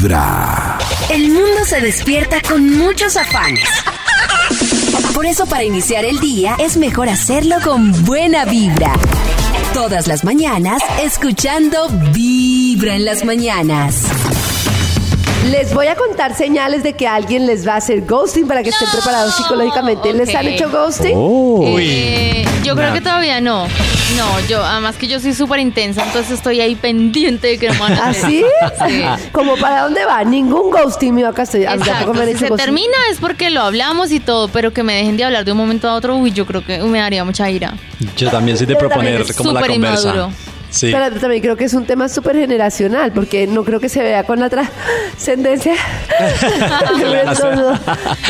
Vibra. El mundo se despierta con muchos afanes. Por eso para iniciar el día es mejor hacerlo con buena vibra. Todas las mañanas escuchando Vibra en las mañanas. Les voy a contar señales de que alguien les va a hacer ghosting para que estén preparados psicológicamente. ¿Les han hecho ghosting? Eh, yo creo que todavía no. No, yo, además que yo soy súper intensa, entonces estoy ahí pendiente de que no me van a hacer. ¿Así? Sí. ¿Como para dónde va? Ningún ghosting mío acá estoy. Exacto. Si se ghosting. termina es porque lo hablamos y todo, pero que me dejen de hablar de un momento a otro, uy, yo creo que me daría mucha ira. Yo también soy de también proponer como la súper conversa. inmaduro. Sí. Pero también creo que es un tema súper generacional, porque no creo que se vea con la trascendencia. un estornudo.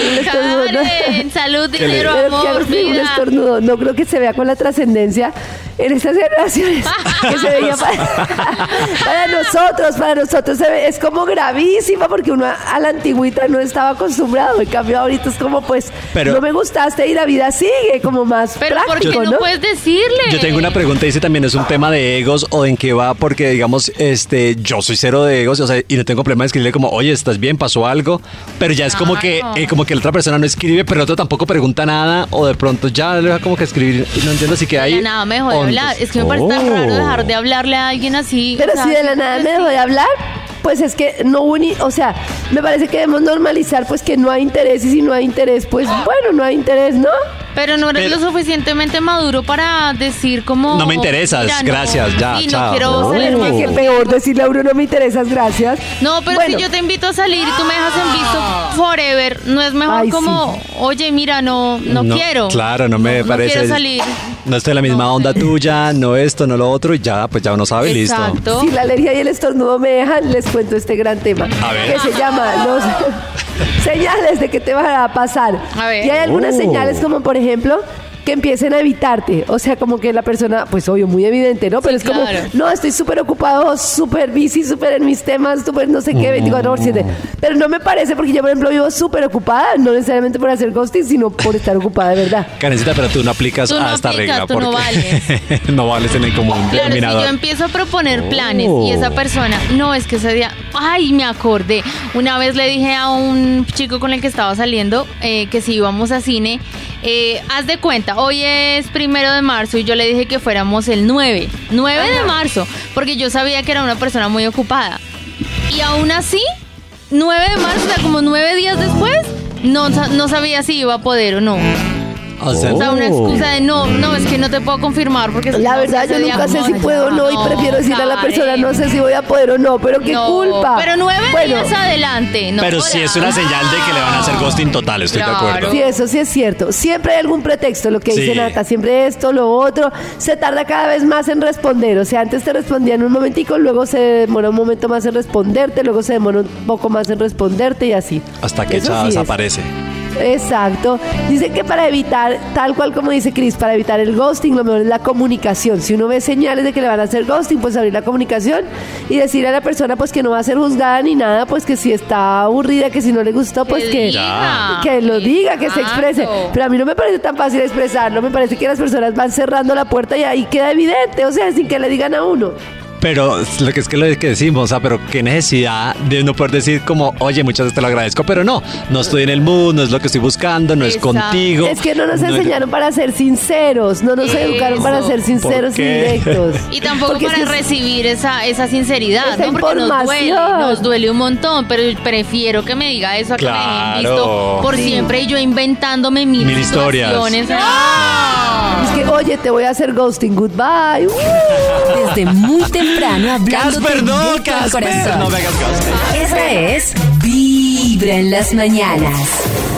Un estornudo, ¿no? Karen, salud, dinero, que amor, un estornudo. No creo que se vea con la trascendencia en estas generaciones que se veía para, para nosotros, para nosotros se ve- es como gravísima porque uno a, a la antigüita no estaba acostumbrado. En cambio ahorita es como pues Pero- no me gustaste y la vida sigue como más Pero ¿por qué práctico, no, ¿no? puedes decirle? Yo tengo una pregunta, dice también es un tema de egos o en qué va, porque digamos, este, yo soy cero de egos, o sea, y no tengo problema de escribirle como, oye, ¿estás bien? ¿Pasó algo? Pero ya es como que, eh, como que la otra persona no escribe, pero el otro tampoco pregunta nada, o de pronto ya le deja como que escribir, y no entiendo si que De hay. la nada me dejó de ondas. hablar. Es que me parece tan Oh. raro dejar de hablarle a alguien así. Pero o sea, si de la nada me dejó de hablar, pues es que no hubo ni, o sea, me parece que debemos normalizar pues que no hay interés y si no hay interés, pues bueno, no hay interés, ¿no? Pero no eres Pero- lo suficientemente maduro para decir como... No me interesas, "Mira, no, gracias, ya, sí, chao". no quiero Oh. salir más Que peor decirle a uno no me interesas, gracias. No, pero Bueno. si yo te invito a salir y tú me dejas en visto forever, ¿no es mejor Ay, como, oye, mira, no, no, quiero? Claro, no me no, parece. quiero salir. No estoy en la misma No onda sé. tuya, no esto, no lo otro, y ya, pues ya uno sabe, listo. Exacto. Si la alergia y el estornudo me dejan, les cuento este gran tema. A ver. Que se llama los señales de que te va a pasar. A ver. Y hay algunas Oh. señales como, por ejemplo, que empiecen a evitarte. O sea, como que la persona, pues obvio, muy evidente, ¿no? Pero Sí, es como, claro. no, estoy súper ocupado, súper busy, súper en mis temas, súper no sé qué, 24 por 7. Pero no me parece porque yo, por ejemplo, vivo súper ocupada, no necesariamente por hacer ghosting, sino por estar ocupada de verdad. Karencita, pero tú no aplicas Tú no a esta aplicas, regla tú no porque no vales en el común Claro, si yo empiezo a proponer planes Oh. y esa persona, no, es que ese día, ay, me acordé. Una vez le dije a un chico con el que estaba saliendo eh, que si íbamos a cine, eh, haz de cuenta, hoy es primero de marzo y yo le dije que fuéramos el 9, 9 de marzo, porque yo sabía que era una persona muy ocupada. Y aún así, 9 de marzo, o sea, como 9 días después, no, no sabía si iba a poder o no. O sea, O sea, una Oh. excusa de no, no, es que no te puedo confirmar porque... La verdad, yo nunca sé si puedo o no, y prefiero decirle a la persona, no sé si voy a poder o no, pero qué No, culpa. Pero nueve Bueno, días adelante, no pero sí es una señal de que le van a hacer ghosting total, estoy Claro. de acuerdo. Sí, eso sí es cierto. Siempre hay algún pretexto, lo que Sí. dice Nata, siempre esto, lo otro. Se tarda cada vez más en responder. O sea, antes te respondía en un momentico, luego se demora un momento más en responderte, luego se demora un poco más en responderte y así. Hasta que Eso ya sí es. Exacto. Dice que para evitar, tal cual como dice Chris, para evitar el ghosting, lo mejor es la comunicación. Si uno ve señales de que le van a hacer ghosting, pues abrir la comunicación y decirle a la persona pues que no va a ser juzgada ni nada, pues que si está aburrida, que si no le gustó, pues Que que, lo diga, que se exprese. Pero a mí no me parece tan fácil expresarlo, me parece que las personas van cerrando la puerta y ahí queda evidente, o sea, sin que le digan a uno. Pero lo que es que lo que decimos, o sea, pero qué necesidad de no poder decir como, oye, muchas veces te lo agradezco, pero no, no estoy en el mood, no es lo que estoy buscando, no es contigo. Es que no nos no es- enseñaron para ser sinceros, no nos Eso. educaron para ser sinceros y directos. Y tampoco Porque para recibir esa, esa sinceridad, Esa ¿no? Porque nos duele, nos duele un montón, pero prefiero que me diga eso a que me Claro. dejen visto por Sí. siempre y yo inventándome mil, Mil historias. situaciones. Es que, oye, te voy a hacer ghosting, goodbye. Uh. Desde muy temprano hablando Casper, no, Casper, corazón. no me hagas ghosting. Esta es Vibra en las mañanas.